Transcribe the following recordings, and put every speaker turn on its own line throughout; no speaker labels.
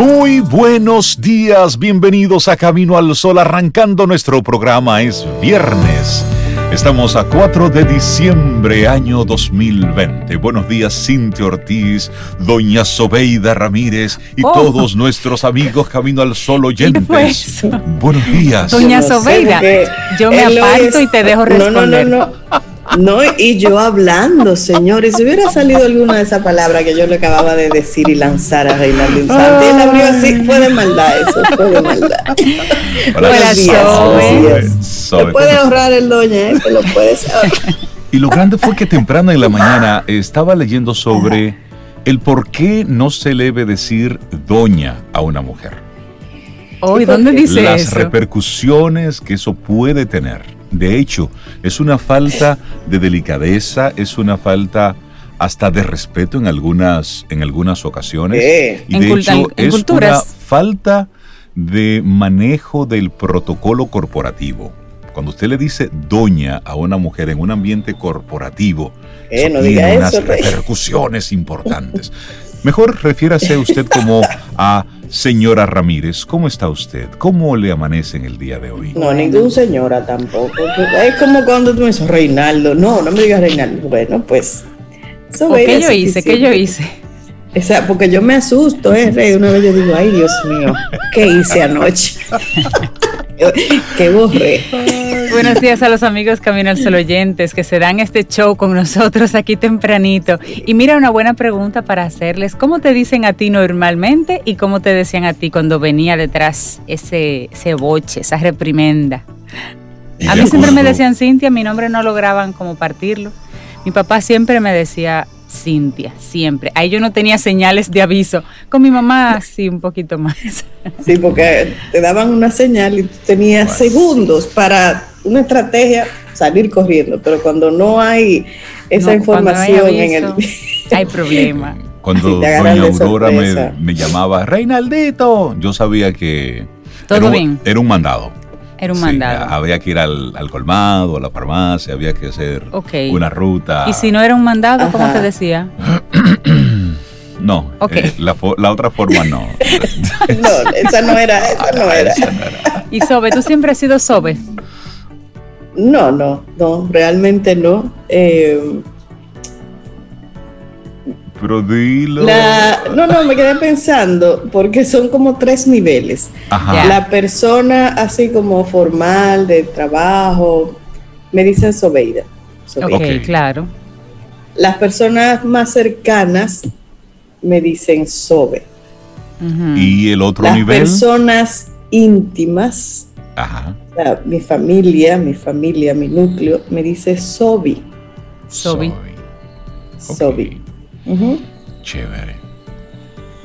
Muy buenos días, bienvenidos a Camino al Sol, arrancando nuestro programa, es viernes. Estamos a 4 de diciembre, año 2020. Buenos días, Cintia Ortiz, Doña Sobeida Ramírez y
Oh.
todos nuestros amigos Camino al Sol oyentes.
fue eso?
Buenos días.
Doña Sobeida, yo me aparto y te dejo
No,
responder.
no, no, no. No, y yo hablando, señores, si hubiera salido alguna de esas palabras que yo le acababa de decir y lanzar a Reinaldo Infante, él abrió así, fue de maldad eso, fue de maldad.
Hola,
Hola,
días, Te puede
¿cómo
ahorrar el doña, ¿eh? Te lo puedes ahorrar.
Y lo grande fue que temprano en la mañana estaba leyendo sobre el por qué no se le debe decir doña a una mujer.
Hoy, ¿dónde dice
Las
eso?
repercusiones que eso puede tener. De hecho, es una falta de delicadeza, es una falta hasta de respeto en algunas, en algunas ocasiones.
Eh.
Y
En
de
culta-
hecho,
en
es
culturas.
una falta de manejo del protocolo corporativo. Cuando usted le dice doña a una mujer en un ambiente corporativo,
Eh,
eso
no
tiene
diga
unas
eso,
repercusiones importantes. Mejor refiérase usted como a señora Ramírez. ¿Cómo está usted? ¿Cómo le amanece en el día de hoy?
No, ningún señora tampoco. Es como cuando tú me dices Reinaldo. No, no me digas Reinaldo. Bueno, pues.
¿O
Sobeida
¿Qué yo hice? ¿Qué yo hice?
O sea, porque yo me asusto, ¿eh, Rey? Una vez yo digo, ay, Dios mío, ¿qué hice anoche? ¿Qué borré?
Buenos días a los amigos Camino al Sol oyentes que se dan este show con nosotros aquí tempranito. Y mira, una buena pregunta para hacerles. ¿Cómo te dicen a ti normalmente y cómo te decían a ti cuando venía detrás ese, ese boche, esa reprimenda? A mí siempre me decían Cintia, mi nombre no lograban como partirlo. Mi papá siempre me decía Cintia, siempre. Ahí yo no tenía señales de aviso. Con mi mamá sí, un poquito más.
Sí, porque te daban una señal y tú tenías segundos para una estrategia salir corriendo, pero cuando no hay esa
No, no hay
información en el...
Hay problema.
Cuando doña Aurora me, llamaba Reinaldito, yo sabía que
Todo
era, un-
bien.
era un mandado.
Era un
Sí,
mandado.
había que ir al, al colmado, a la farmacia, había que hacer
Ok.
una ruta.
Y si no era un mandado, ¿cómo
Ajá.
te decía?
No, eh, la, la otra forma no.
No, esa no era, esa no era.
Esa no era.
Y Sobe, tú siempre has sido Sobe.
No, no, no, realmente no. Eh,
Pero dilo.
la, no, no, me quedé pensando, porque son como tres niveles.
Ajá.
La persona así como formal, de trabajo, me dicen Sobeida. Sobeida.
Ok,
Ok.
claro.
Las personas más cercanas me dicen Sobe.
Y el otro
Las
nivel.
personas íntimas,
Ajá.
Mi familia, mi familia, mi núcleo, me dice Sobi.
Sobi.
Sobi. Ujú.
Chévere.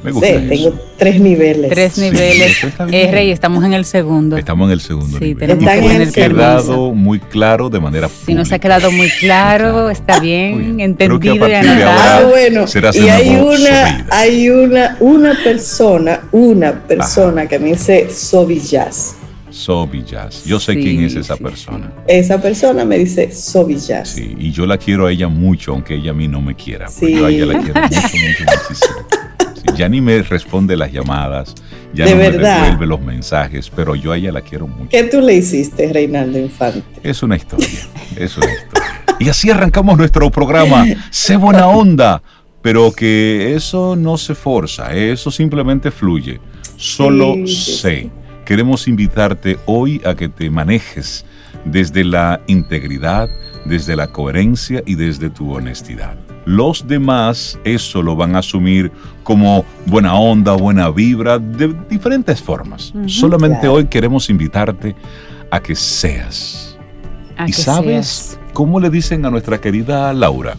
Me
Sí,
gusta eso.
tengo tres niveles.
Tres
Sí,
niveles.
eso está bien.
Eh, Rey, estamos en el segundo.
Estamos en el segundo
Sí,
nivel.
tenemos
Y
que tener
quedado muy claro de manera
Si no se ha
pública.
quedado muy claro,
Claro.
está bien, entendido y anotado.
Ah, bueno. Y hay una, hay una, una persona, una persona que me dice Sobi Jazz.
Sobi Jazz. Yo sé
Sí,
quién es esa
sí,
persona.
Esa persona me dice Sobi Jazz.
Sí, y yo la quiero a ella mucho, aunque ella a mí no me quiera. pero
Sí.
Yo a ella la quiero mucho, mucho, muchísimo. Ya ni me responde las llamadas, ya
De
no
verdad.
me devuelve los mensajes, pero yo a ella la quiero mucho.
¿Qué tú le hiciste, Reinaldo Infante?
Es una historia, es una historia. Y así arrancamos nuestro programa. Sé buena onda, pero que eso no se forza, eso simplemente fluye. Solo
Sí, sí,
sé.
sí.
Queremos invitarte hoy a que te manejes desde la integridad, desde la coherencia y desde tu honestidad. Los demás eso lo van a asumir como buena onda, buena vibra, de diferentes formas. Solamente
Claro.
hoy queremos invitarte a que seas.
A
¿Y
que
sabes
seas.
cómo le dicen a nuestra querida Laura?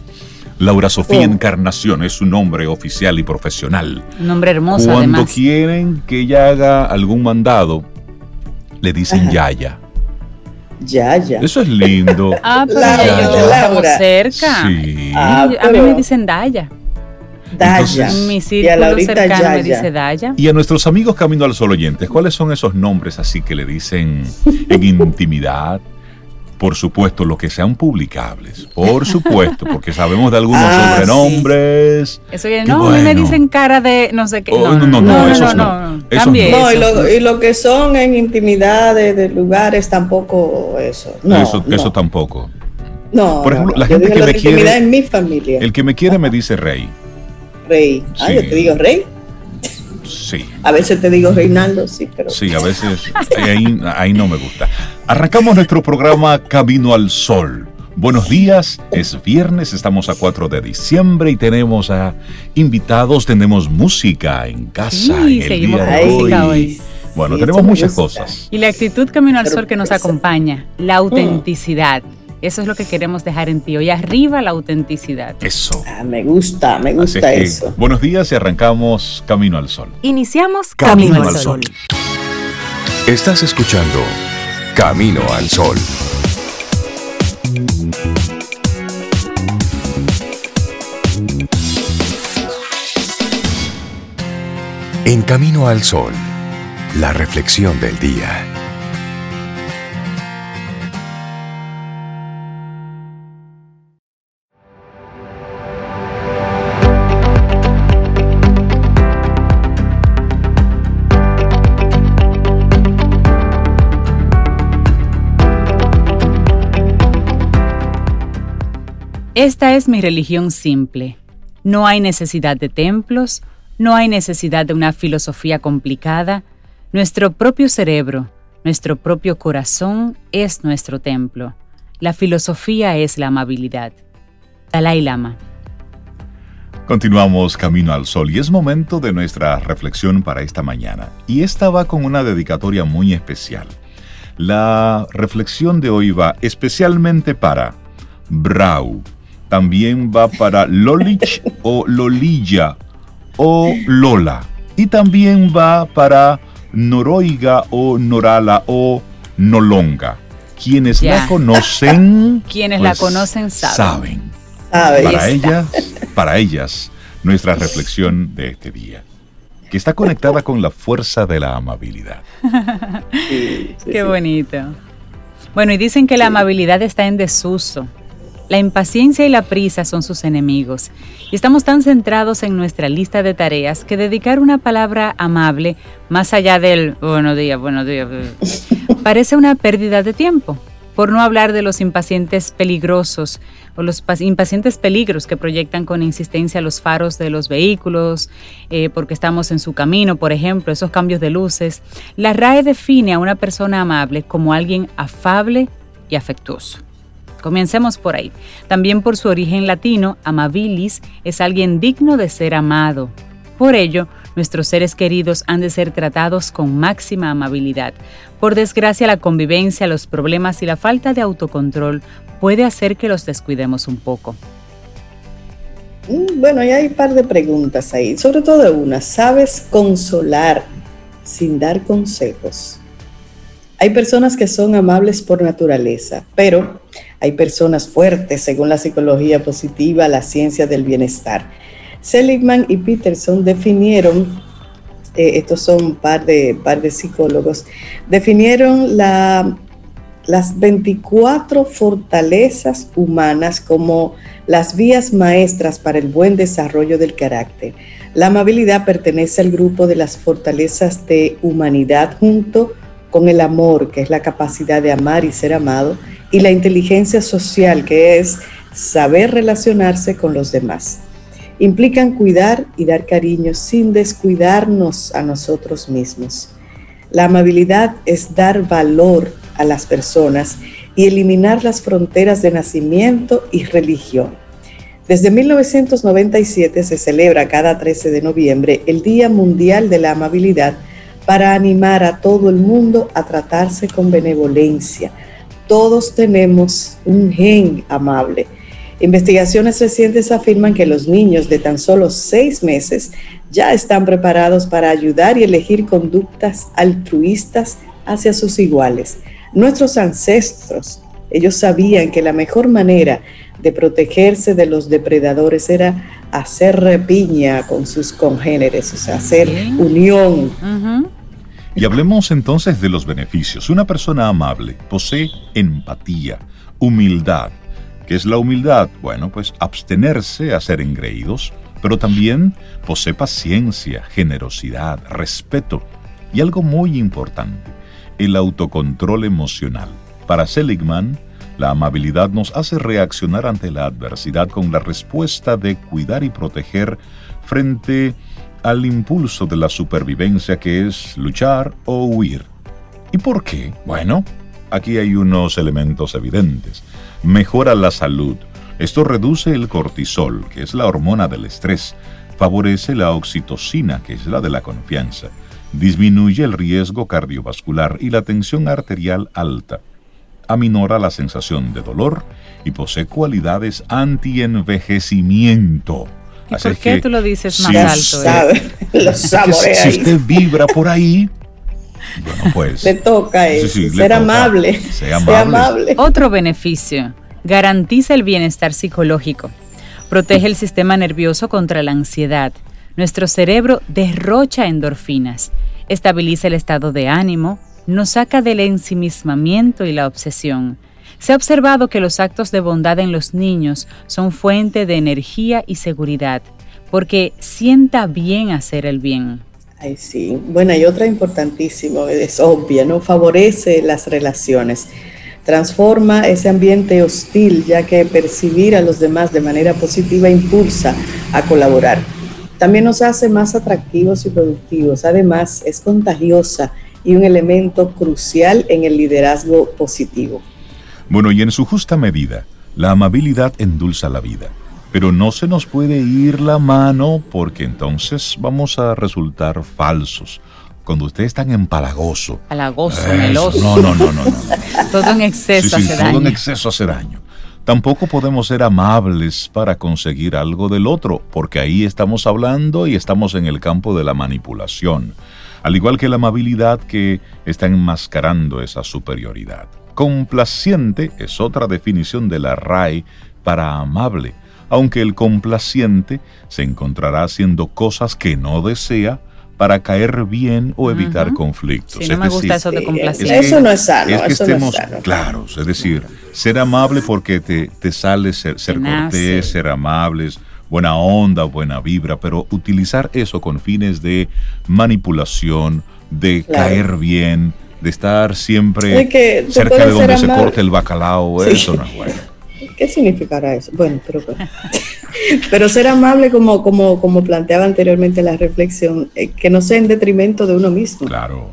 Laura Sofía
Oh.
Encarnación es su nombre oficial y profesional.
Un nombre hermoso,
Cuando
además.
quieren que ella haga algún mandado, le dicen
Ajá.
Yaya.
Ya, ya.
Eso es lindo.
Ah, pero
Laura,
Laura.
estamos cerca.
Sí.
Ah,
a mí me dicen Daya.
Daya.
Entonces-
Mi
Y a
círculo
Laurita
cercano me
Yaya.
dice Daya.
Y a nuestros amigos Camino al Sol oyentes, ¿cuáles son esos nombres así que le dicen en intimidad? Por supuesto, lo que sean publicables, por supuesto, porque sabemos de algunos
Ah,
sobrenombres.
Eso ya, no, a mí me
bueno.
dicen cara de no sé qué.
Oh, no, no, no, esos no. Esos
Cambie
no.
No, y lo, y lo que son en intimidades de lugares tampoco eso. No,
eso,
no,
eso tampoco.
no,
Por ejemplo,
no,
la gente que me quiere-
intimidad en mi familia.
El que me quiere me dice rey.
Rey. Ah,
Sí.
yo te digo rey.
Sí.
A veces te digo Reinaldo, sí, pero.
Sí, a veces ahí, ahí no me gusta. Arrancamos nuestro programa Camino al Sol. Buenos días, es viernes, estamos a 4 de diciembre y tenemos a invitados, tenemos música en casa.
Sí,
en el
seguimos
día
con
de
música
hoy.
hoy.
Bueno,
Sí,
tenemos muchas cosas.
Y la actitud Camino al Sol que nos acompaña, la autenticidad. Eso es lo que queremos dejar en ti. Hoy arriba la autenticidad.
Eso.
Ah, me gusta, me
Así
gusta
que,
eso.
buenos días y arrancamos Camino al Sol.
Iniciamos
Camino al Sol. Estás escuchando Camino al Sol. En Camino al Sol, la reflexión del día.
Esta es mi religión simple. No hay necesidad de templos, no hay necesidad de una filosofía complicada. Nuestro propio cerebro, nuestro propio corazón es nuestro templo. La filosofía es la amabilidad. Dalai Lama.
Continuamos Camino al Sol y es momento de nuestra reflexión para esta mañana. Y esta va con una dedicatoria muy especial. La reflexión de hoy va especialmente para Brau. También va para Lolich o Lolilla o Lola. Y también va para Noroiga o Norala o Nolonga. Quienes
Ya.
la conocen,
Quienes la
pues,
conocen saben.
saben para ellas, para ellas, nuestra reflexión de este día, que está conectada con la fuerza de la amabilidad.
Sí, sí,
Qué
sí.
bonito. Bueno, y dicen que la amabilidad está en desuso. La impaciencia y la prisa son sus enemigos. Y estamos tan centrados en nuestra lista de tareas que dedicar una palabra amable, más allá del buenos días, buenos días, parece una pérdida de tiempo. Por no hablar de los impacientes peligrosos o los impacientes peligros que proyectan con insistencia los faros de los vehículos, eh, porque estamos en su camino, por ejemplo, esos cambios de luces. La RAE define a una persona amable como alguien afable y afectuoso. Comencemos por ahí. También por su origen latino, amabilis es alguien digno de ser amado. Por ello, nuestros seres queridos han de ser tratados con máxima amabilidad. Por desgracia, la convivencia, los problemas y la falta de autocontrol puede hacer que los descuidemos un poco.
Mm, Bueno, y hay un par de preguntas ahí, sobre todo una. ¿Sabes consolar sin dar consejos? Hay personas que son amables por naturaleza, pero hay personas fuertes según la psicología positiva, la ciencia del bienestar. Seligman y Peterson definieron, eh, estos son un par de, par de psicólogos, definieron la, las 24 fortalezas humanas como las vías maestras para el buen desarrollo del carácter. La amabilidad pertenece al grupo de las fortalezas de humanidad junto con el amor, que es la capacidad de amar y ser amado, y la inteligencia social, que es saber relacionarse con los demás. Implican cuidar y dar cariño sin descuidarnos a nosotros mismos. La amabilidad es dar valor a las personas y eliminar las fronteras de nacimiento y religión. Desde 1997 se celebra cada 13 de noviembre el Día Mundial de la Amabilidad para animar a todo el mundo a tratarse con benevolencia. Todos tenemos un gen amable. Investigaciones recientes afirman que los niños de tan solo seis meses ya están preparados para ayudar y elegir conductas altruistas hacia sus iguales. Nuestros ancestros, ellos sabían que la mejor manera de protegerse de los depredadores era hacer repiña con sus congéneres, o sea, hacer unión.
Y hablemos entonces de los beneficios. Una persona amable posee empatía, humildad. ¿Qué es la humildad? Bueno, pues abstenerse a ser engreídos, pero también posee paciencia, generosidad, respeto y algo muy importante, el autocontrol emocional. Para Seligman, la amabilidad nos hace reaccionar ante la adversidad con la respuesta de cuidar y proteger frente al impulso de la supervivencia que es luchar o huir. ¿Y por qué? Bueno, aquí hay unos elementos evidentes. Mejora la salud. Esto reduce el cortisol, que es la hormona del estrés. Favorece la oxitocina, que es la de la confianza. Disminuye el riesgo cardiovascular y la tensión arterial alta aminora la sensación de dolor y posee cualidades anti-envejecimiento.
¿Y por qué tú lo dices más alto?
Eh? Lo
si usted vibra por ahí, bueno, pues.
Le toca eso, ser amable.
Sea amable.
Otro beneficio, garantiza el bienestar psicológico. Protege el sistema nervioso contra la ansiedad. Nuestro cerebro derrocha endorfinas. Estabiliza el estado de ánimo, nos saca del ensimismamiento y la obsesión. Se ha observado que los actos de bondad en los niños son fuente de energía y seguridad, porque sienta bien hacer el bien.
Ay, sí. Bueno, y otra importantísima, es obvia, ¿no? Favorece las relaciones. Transforma ese ambiente hostil, ya que percibir a los demás de manera positiva impulsa a colaborar. También nos hace más atractivos y productivos. Además, es contagiosa y un elemento crucial en el liderazgo positivo.
Bueno, y en su justa medida, la amabilidad endulza la vida, pero no se nos puede ir la mano porque entonces vamos a resultar falsos. Cuando usted es tan empalagoso.
Empalagoso, meloso.
No, no, no, no,
todo en exceso
hace daño. Todo en exceso hace daño. Tampoco podemos ser amables para conseguir algo del otro, porque ahí estamos hablando y estamos en el campo de la manipulación al igual que la amabilidad que está enmascarando esa superioridad. Complaciente es otra definición de la RAE para amable, aunque el complaciente se encontrará haciendo cosas que no desea para caer bien o evitar conflictos.
no me gusta eso de complaciente.
eso no es sano. Es que estemos
claros, es decir, ser amable porque te, te sale ser, ser cortés, ser amables buena onda, buena vibra, pero utilizar eso con fines de manipulación, de caer bien, de estar siempre cerca de donde se corte el bacalao, eso no es bueno.
¿Qué significará eso? Bueno, pero, pero ser amable como, como, como planteaba anteriormente la reflexión, eh, que no sea en detrimento de uno mismo.
Claro.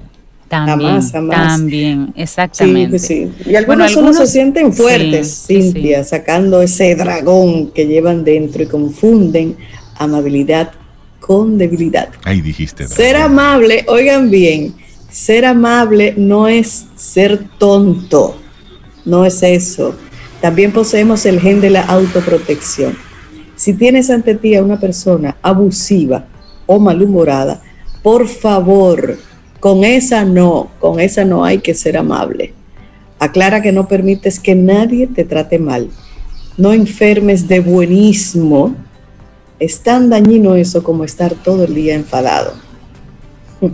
También, también, exactamente.
Sí, Y algunos, uno se sienten fuertes, Cintia, sacando ese dragón que llevan dentro y confunden amabilidad con debilidad.
Ahí dijiste.
Ser amable, oigan bien, ser amable no es ser tonto, no es eso. También poseemos el gen de la autoprotección. Si tienes ante ti a una persona abusiva o malhumorada, por favor, con esa no, con esa no hay que ser amable. Aclara que no permites que nadie te trate mal. No enfermes de buenismo. Es tan dañino eso como estar todo el día enfadado.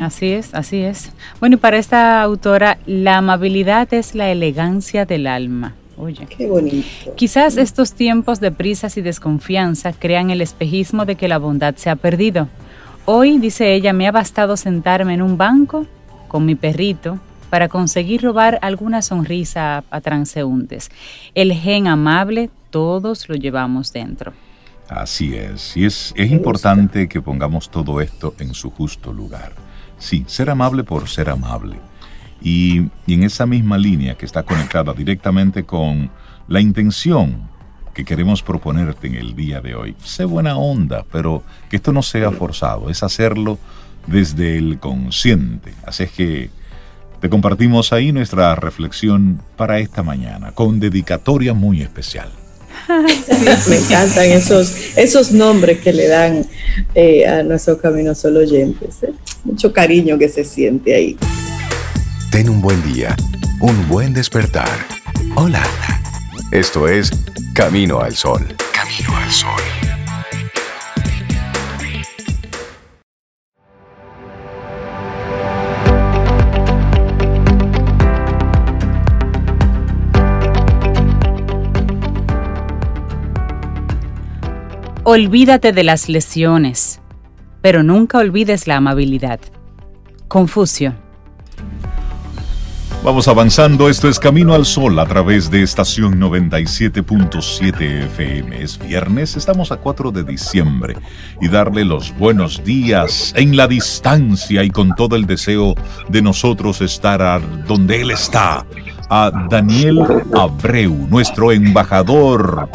Así es, así es. Bueno, y para esta autora, la amabilidad es la elegancia del alma. Oye,
qué bonito.
Quizás estos tiempos de prisas y desconfianza crean el espejismo de que la bondad se ha perdido. Hoy, dice ella, me ha bastado sentarme en un banco con mi perrito para conseguir robar alguna sonrisa a, transeúntes. El gen amable todos lo llevamos dentro.
Así es, y es, es importante que pongamos todo esto en su justo lugar. Sí, ser amable por ser amable. Y, y en esa misma línea que está conectada directamente con la intención que queremos proponerte en el día de hoy. Sé buena onda, pero que esto no sea forzado, es hacerlo desde el consciente. Así es que te compartimos ahí nuestra reflexión para esta mañana, con dedicatoria muy especial.
me encantan esos, esos nombres que le dan eh, a nuestros caminos solo oyentes. ¿eh? Mucho cariño que se siente ahí.
Ten un buen día, un buen despertar. Hola. Esto es Camino al Sol. Camino al Sol.
Olvídate de las lesiones, pero nunca olvides la amabilidad. Confucio.
Vamos avanzando, esto es Camino al Sol a través de estación 97.7 FM. Es viernes, estamos a 4 de diciembre y darle los buenos días en la distancia y con todo el deseo de nosotros estar donde Él está, a Daniel Abreu, nuestro embajador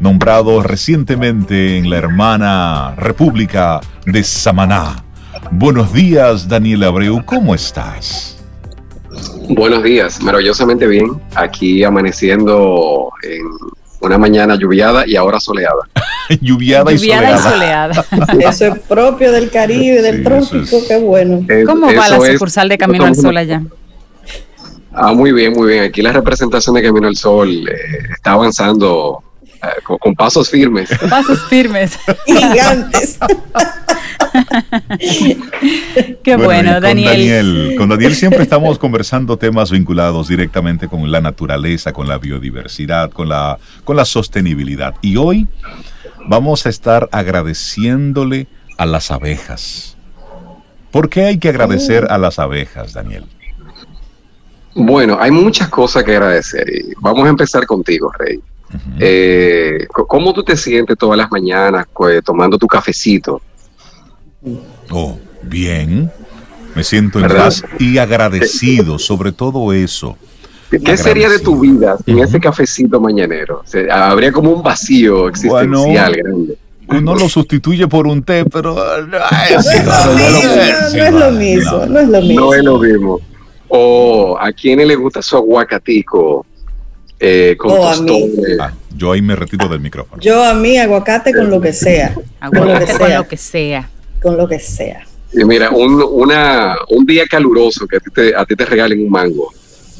nombrado recientemente en la hermana República de Samaná. Buenos días, Daniel Abreu, ¿cómo estás?
Buenos días, maravillosamente bien. Aquí amaneciendo en una mañana lluviada y ahora soleada.
lluviada, y soleada.
eso es propio del Caribe, del trópico, qué bueno.
¿Cómo va la sucursal de Camino al Sol allá?
Ah, muy bien, muy bien. Aquí la representación de Camino al Sol eh, está avanzando con, pasos firmes.
Pasos firmes.
Gigantes.
Qué bueno, Daniel.
Daniel. Con Daniel siempre estamos conversando temas vinculados directamente con la naturaleza, con la biodiversidad, con la, con la sostenibilidad. Y hoy vamos a estar agradeciéndole a las abejas. ¿Por qué hay que agradecer oh. a las abejas, Daniel?
Bueno, hay muchas cosas que agradecer y vamos a empezar contigo, Rey. Eh, ¿Cómo tú te sientes todas las mañanas pues, tomando tu cafecito?
Oh, bien. Me siento en paz y agradecido sobre todo eso.
¿Qué sería de tu vida sin ese cafecito mañanero? habría como un vacío existencial grande.
Uno lo sustituye por un té, pero
no, es lo mismo, no es lo mismo.
No es lo mismo. O a quienes le gusta su aguacatico, eh, con
oh,
ah, yo ahí me retiro del micrófono.
Yo a mí aguacate con lo que sea.
Aguacate con lo que sea.
Con lo que sea.
Y mira, un, una, un día caluroso que a ti te, a ti te regalen un mango.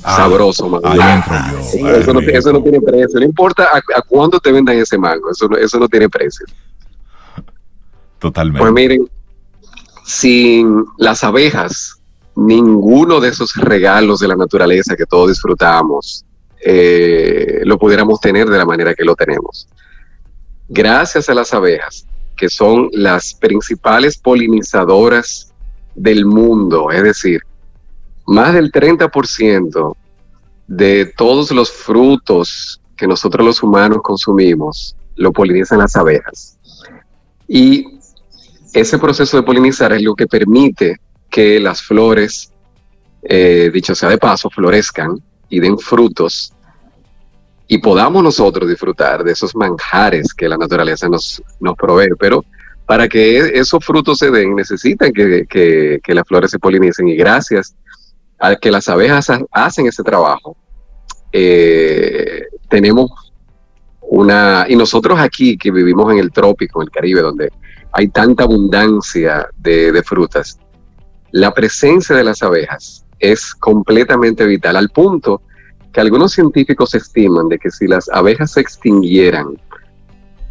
Ah, sabroso, mango.
Ahí entro
yo. eso, no, eso, no, tiene precio. No importa a, a cuándo te vendan ese mango. Eso no, eso no tiene precio.
Totalmente.
Pues miren, sin las abejas, ninguno de esos regalos de la naturaleza que todos disfrutamos eh, lo pudiéramos tener de la manera que lo tenemos. Gracias a las abejas, que son las principales polinizadoras del mundo, es decir, más del 30% de todos los frutos que nosotros los humanos consumimos lo polinizan las abejas. Y ese proceso de polinizar es lo que permite que las flores, eh, dicho sea de paso, florezcan y den frutos y podamos nosotros disfrutar de esos manjares que la naturaleza nos, nos provee. Pero para que esos frutos se den, necesitan que, que, las flores se polinicen y gracias a que las abejas hacen ese trabajo, eh, tenemos una, y nosotros aquí que vivimos en el trópico, en el Caribe, donde hay tanta abundancia de, de frutas, la presencia de las abejas es completamente vital, al punto que algunos científicos estiman de que si las abejas se extinguieran,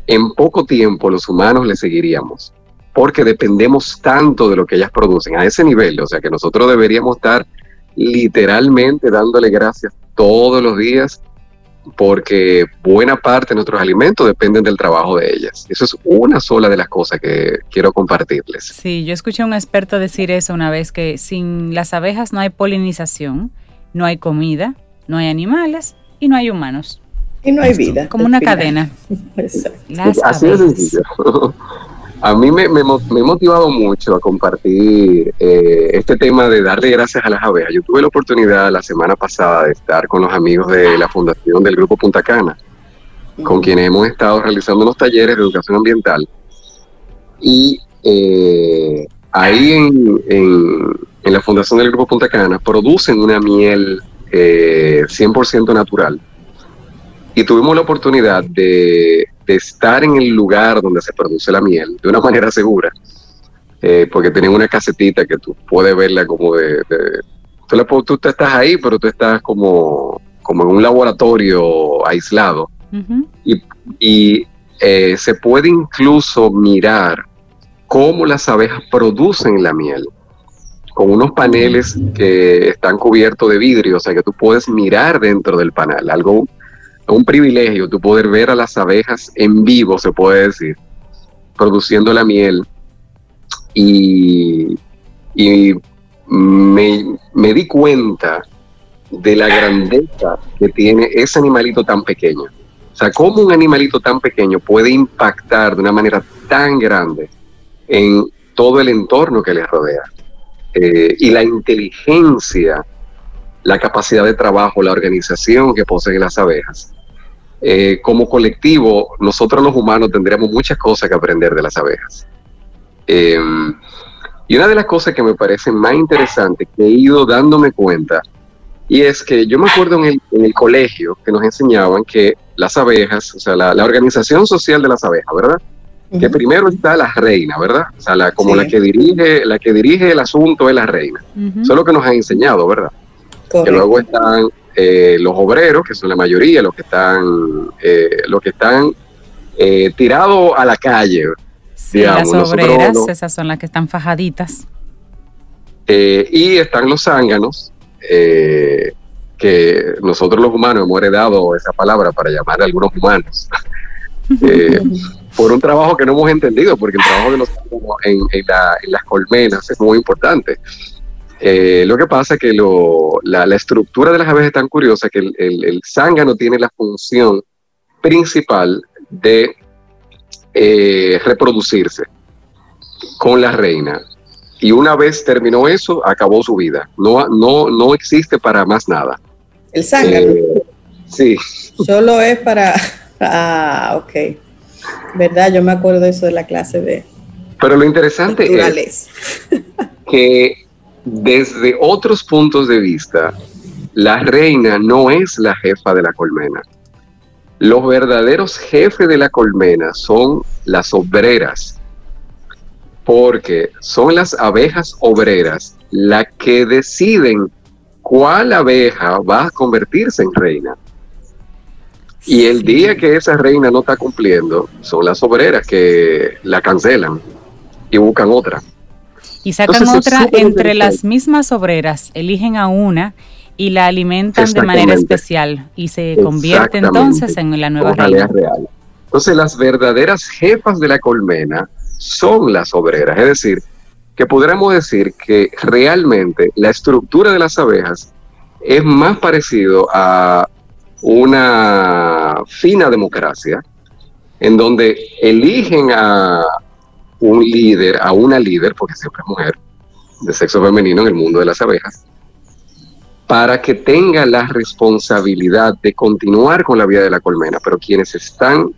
en poco tiempo los humanos le seguiríamos, porque dependemos tanto de lo que ellas producen a ese nivel, o sea que nosotros deberíamos estar literalmente dándole gracias todos los días porque buena parte de nuestros alimentos dependen del trabajo de ellas. Eso es una sola de las cosas que quiero compartirles.
Sí, yo escuché a un experto decir eso una vez, que sin las abejas no hay polinización, no hay comida, no hay animales y no hay humanos.
Y no hay vida.
Como una cadena.
Así de sencillo. A mí me, me, he motivado mucho a compartir eh, este tema de darle gracias a las abejas. Yo tuve la oportunidad la semana pasada de estar con los amigos de la fundación del Grupo Punta Cana, con quienes hemos estado realizando unos talleres de educación ambiental. Y eh, ahí en, en la fundación del Grupo Punta Cana producen una miel 100% eh, natural. Y tuvimos la oportunidad de, estar en el lugar donde se produce la miel de una manera segura, eh, porque tienen una casetita que tú puedes verla como de... tú, tú, estás ahí, pero tú estás como, como en un laboratorio aislado. Y, eh, se puede incluso mirar cómo las abejas producen la miel con unos paneles que están cubiertos de vidrio, o sea que tú puedes mirar dentro del panel, algo, un privilegio, tú poder ver a las abejas en vivo, se puede decir. produciendo la miel y, y me, me di cuenta de la grandeza que tiene ese animalito tan pequeño. O sea, cómo un animalito tan pequeño puede impactar de una manera tan grande en todo el entorno que le rodea. Eh, y la inteligencia, la capacidad de trabajo, la organización que poseen las abejas. Eh, como colectivo, nosotros los humanos tendríamos muchas cosas que aprender de las abejas. Eh, y una de las cosas que me parece más interesante que he ido dándome cuenta, y es que yo me acuerdo en el, colegio que nos enseñaban que las abejas, o sea, la, organización social de las abejas, ¿verdad? Que primero está la reina, ¿verdad? O sea, la, como la que dirige, la que dirige el asunto es la reina. Eso es lo que nos han enseñado, ¿verdad? Que luego están eh, los obreros, que son la mayoría, los que están, eh, los que están eh, tirados a la calle,
Sí, las obreras, esas son las que están fajaditas.
Y están los zánganos, eh, que nosotros los humanos hemos heredado esa palabra para llamar a algunos humanos. Eh, por un trabajo que no hemos entendido, porque el trabajo de los en, en, las colmenas es muy importante. Lo que pasa es que la, estructura de las abejas es tan curiosa que el, el zángano tiene la función principal de eh, reproducirse con la reina. Y una vez terminó eso, acabó su vida. No, no, no existe para más nada.
El zángano. Eh,
sí.
Solo es para. Ah, ok. ¿Verdad? Yo me acuerdo de eso de la clase de.
Pero lo interesante es que desde otros puntos de vista, la reina no es la jefa de la colmena. Los verdaderos jefes de la colmena son las obreras, porque son las abejas obreras las que deciden cuál abeja va a convertirse en reina. Y el día que esa reina no está cumpliendo, son las obreras que la cancelan y buscan otra.
Y sacan otra entre las mismas obreras, eligen a una y la alimentan de manera especial y se convierte entonces en la nueva reina.
Real. Entonces las verdaderas jefas de la colmena son las obreras, es decir, que podríamos decir que realmente la estructura de las abejas es más parecido a una fina democracia en donde eligen a un líder, a una líder, porque siempre es mujer, de sexo femenino en el mundo de las abejas, para que tenga la responsabilidad de continuar con la vida de la colmena, pero quienes están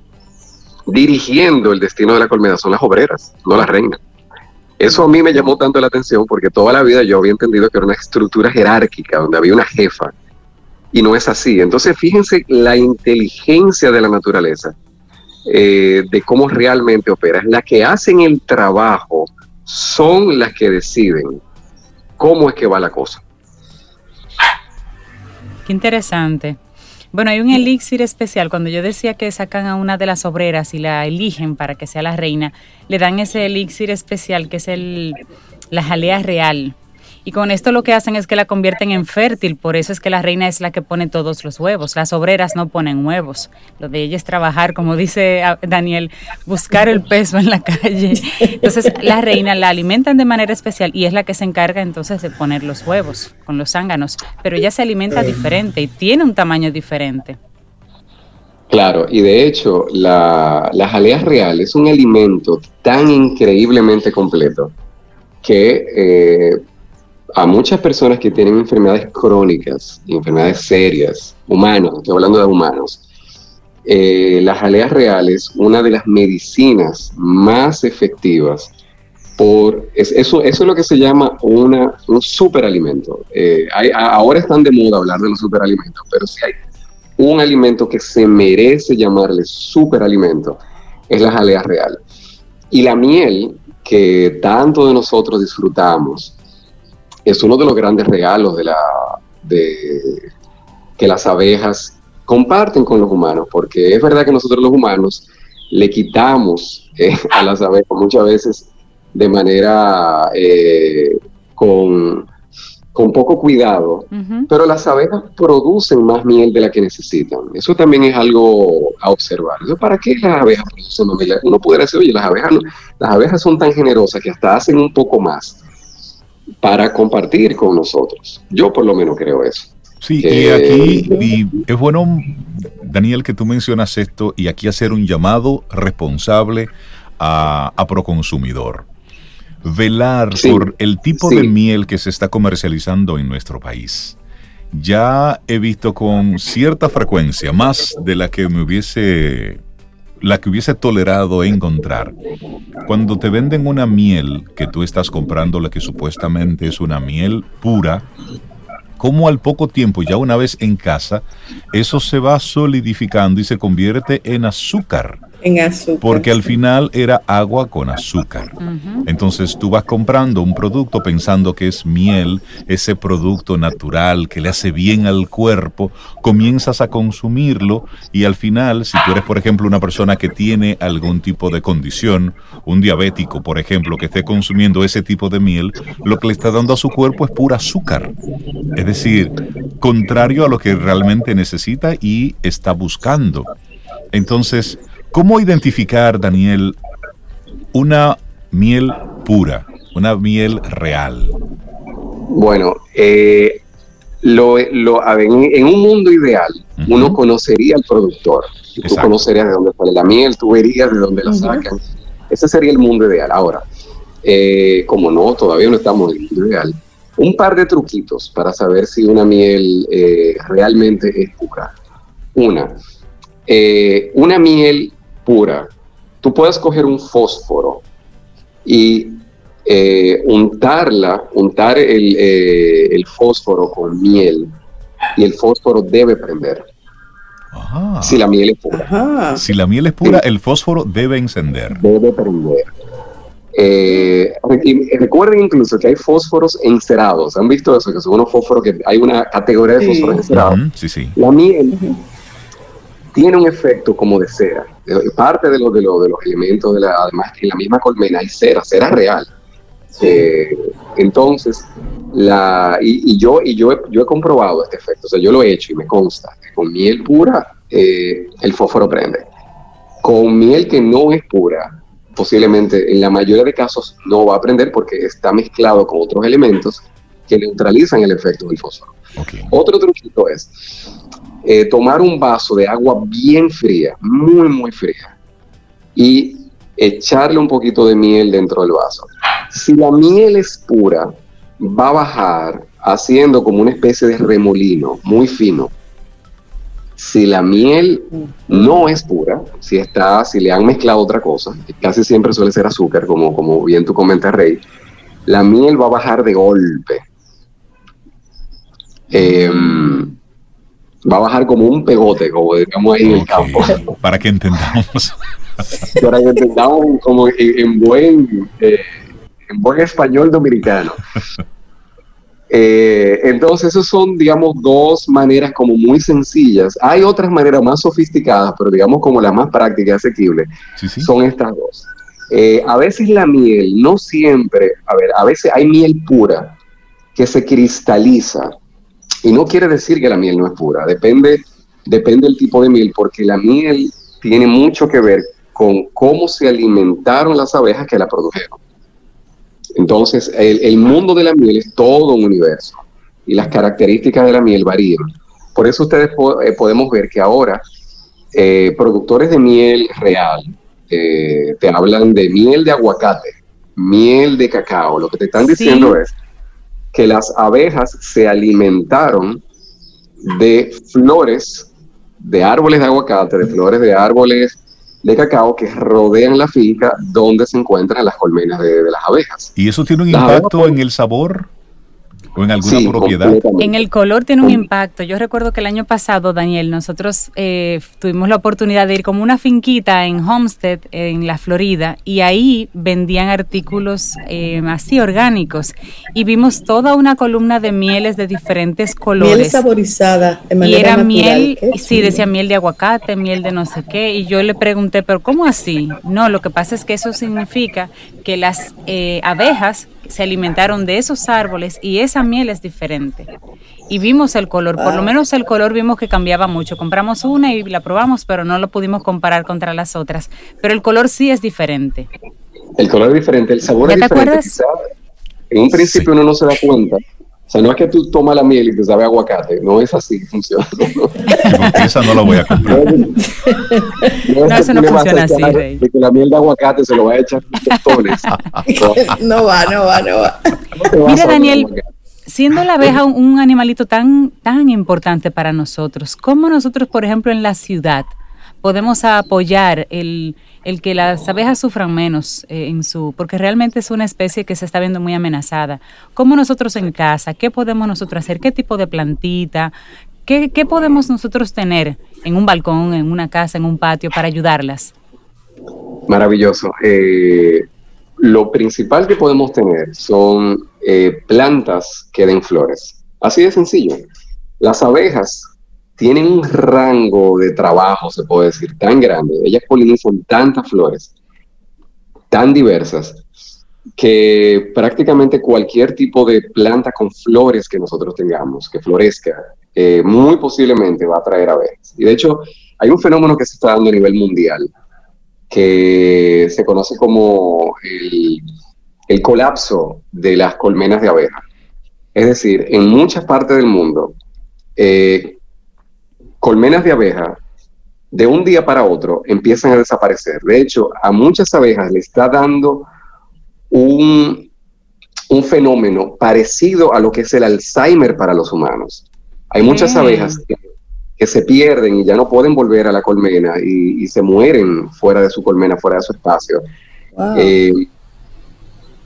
dirigiendo el destino de la colmena son las obreras, no las reinas. Eso a mí me llamó tanto la atención porque toda la vida yo había entendido que era una estructura jerárquica donde había una jefa y no es así. Entonces fíjense la inteligencia de la naturaleza, eh, de cómo realmente opera. Las que hacen el trabajo son las que deciden cómo es que va la cosa.
Qué interesante. Bueno, hay un elixir especial. Cuando yo decía que sacan a una de las obreras y la eligen para que sea la reina, le dan ese elixir especial que es el, la jalea real. Y con esto lo que hacen es que la convierten en fértil, por eso es que la reina es la que pone todos los huevos. Las obreras no ponen huevos. Lo de ella es trabajar, como dice ah, Daniel, buscar el peso en la calle. Entonces la reina la alimentan de manera especial y es la que se encarga entonces de poner los huevos con los zánganos. Pero ella se alimenta diferente y tiene un tamaño diferente.
Claro, y de hecho la, la jalea real es un alimento tan increíblemente completo que eh, a muchas personas que tienen enfermedades crónicas, enfermedades serias, humanos, estoy hablando de humanos, eh, la jalea real es una de las medicinas más efectivas por eso, eso es lo que se llama una, un superalimento. Eh, ahora están de moda hablar de los superalimentos, pero si hay un alimento que se merece llamarle superalimento, es la jalea real. Y la miel que tanto de nosotros disfrutamos, es uno de los grandes regalos de, la, de que las abejas comparten con los humanos, porque es verdad que nosotros los humanos le quitamos eh, a las abejas muchas veces de manera eh, con, con poco cuidado, pero las abejas producen más miel de la que necesitan. Eso también es algo a observar. Entonces, ¿Para qué las abejas producen más miel? Uno pudiera decir, oye, las abejas, no- las abejas son tan generosas que hasta hacen un poco más para compartir con nosotros. Yo por lo menos creo eso.
Sí, y
Eh,
aquí y es bueno, Daniel, que tú mencionas esto y aquí hacer un llamado responsable a, a Proconsumidor. Velar
Sí,
por el tipo
sí.
de miel que se está comercializando en nuestro país. Ya he visto con cierta frecuencia, más de la que me hubiese, la que hubiese tolerado encontrar, cuando te venden una miel que tú estás comprando, la que supuestamente es una miel pura, como al poco tiempo, ya una vez en casa, eso se va solidificando y se convierte en azúcar,
En azúcar.
porque al final era agua con azúcar. Entonces tú vas comprando un producto pensando que es miel, ese producto natural que le hace bien al cuerpo, comienzas a consumirlo y al final, si tú eres por ejemplo una persona que tiene algún tipo de condición, un diabético por ejemplo, que esté consumiendo ese tipo de miel, lo que le está dando a su cuerpo es pura azúcar. Es decir, contrario a lo que realmente necesita y está buscando. Entonces, ¿cómo identificar, Daniel, una miel pura, una miel real?
Bueno, eh, lo, lo- en, en un mundo ideal, uno conocería al productor. Tú conocerías de dónde sale la miel, tú verías de dónde la sacan. Ese sería el mundo ideal. Ahora, eh, como no, todavía no estamos en el mundo ideal, un par de truquitos para saber si una miel eh, realmente es pura. Una, eh, una miel pura, tú puedes coger un fósforo y eh, untarla, untar el, eh, el fósforo con miel y el fósforo debe prender si la miel es pura.
Ajá.
si la miel es pura, el fósforo debe encender.
Debe prender. Eh, y recuerden incluso que hay fósforos encerados. ¿Han visto eso? Que son unos fósforos que hay una categoría de
Sí.
fósforos encerados.
Ujú, Sí, sí.
La miel tiene un efecto como de cera. Parte de, lo, de, lo- de los elementos, de la, además en la misma colmena hay cera, cera real. Eh, entonces, la, y, y yo, y yo, he, yo he comprobado este efecto, o sea, yo lo he hecho y me consta que con miel pura eh, el fósforo prende. Con miel que no es pura, posiblemente en la mayoría de casos no va a prender porque está mezclado con otros elementos que neutralizan el efecto del fósforo. Otro truquito es eh, tomar un vaso de agua bien fría, muy, muy fría, y echarle un poquito de miel dentro del vaso. Si la miel es pura, va a bajar haciendo como una especie de remolino muy fino. Si la miel no es pura, si está, si le han mezclado otra cosa, casi siempre suele ser azúcar, como, como bien tú comentas, Rey, la miel va a bajar de golpe. Eh, va a bajar como un pegote, como digamos ahí en el campo.
Para que entendamos.
Para que entendamos como en, en buen, eh, en buen español dominicano. Eh, entonces, esos son, digamos, dos maneras como muy sencillas. Hay otras maneras más sofisticadas, pero digamos como las más prácticas y
Sí, sí.
son estas dos. Eh, a veces la miel, no siempre, a ver, a veces hay miel pura que se cristaliza. Y no quiere decir que la miel no es pura, depende, depende del tipo de miel, porque la miel tiene mucho que ver con cómo se alimentaron las abejas que la produjeron. Entonces, el, el mundo de la miel es todo un universo y las características de la miel varían. Por eso ustedes po- eh, podemos ver que ahora eh, productores de miel real eh, te hablan de miel de aguacate, miel de cacao. Lo que te están
Sí.
diciendo es que las abejas se alimentaron de flores de árboles de aguacate, de flores de árboles de cacao que rodean la finca donde se encuentran las colmenas de, de las abejas.
¿Y eso tiene un
Las
impacto en el sabor o en alguna
Sí,
propiedad?
En el color tiene un impacto. Yo recuerdo que el año pasado, Daniel, nosotros eh, tuvimos la oportunidad de ir como una finquita en Homestead, en la Florida, y ahí vendían artículos eh, así orgánicos. Y vimos toda una columna de mieles de diferentes
Miel
colores.
saborizada de
Y era
natural.
miel,
Qué
sí, decía miel de aguacate, miel de no sé qué. Y yo le pregunté, ¿pero cómo así? No, lo que pasa es que eso significa que las eh, abejas se alimentaron de esos árboles y esa miel es diferente. Y vimos el color, por lo
Ah.
menos el color vimos que cambiaba mucho. Compramos una y la probamos, pero no lo pudimos comparar contra las otras. Pero el color sí es diferente.
El color es diferente, el sabor
¿Ya
es
te
diferente.
acuerdas?
quizá en un principio uno no se da cuenta. O sea, no es que tú tomas la miel y te sabe aguacate. No es así que funciona.
Esa no la voy a comprar.
No,
No,
es
eso no funciona así,
echar
Rey.
De que la miel de aguacate se lo va a echar en tostones. No,
no va, no va, no va.
no
Mira, Daniel,
aguacate.
Siendo la abeja un, un animalito tan, tan importante para nosotros, ¿cómo nosotros, por ejemplo, en la ciudad podemos apoyar el, el que las abejas sufran menos eh, en su, porque realmente es una especie que se está viendo muy amenazada? ¿Cómo nosotros en casa, qué podemos nosotros hacer? ¿Qué tipo de plantita? ¿Qué, qué podemos nosotros tener en un balcón, en una casa, en un patio para ayudarlas?
Maravilloso. Eh, lo principal que podemos tener son eh, plantas que den flores. Así de sencillo. Las abejas tienen un rango de trabajo, se puede decir, tan grande. Ellas polinizan tantas flores, tan diversas, que prácticamente cualquier tipo de planta con flores que nosotros tengamos, que florezca, eh, muy posiblemente va a traer abejas. Y de hecho, hay un fenómeno que se está dando a nivel mundial, que se conoce como el, el colapso de las colmenas de abeja. Es decir, en muchas partes del mundo, eh, colmenas de abeja de un día para otro empiezan a desaparecer. De hecho, a muchas abejas le está dando un, un fenómeno parecido a lo que es el Alzheimer para los humanos. Hay muchas
Mm.
abejas que, que se pierden y ya no pueden volver a la colmena y, y se mueren fuera de su colmena, fuera de su espacio.
Wow.
Eh,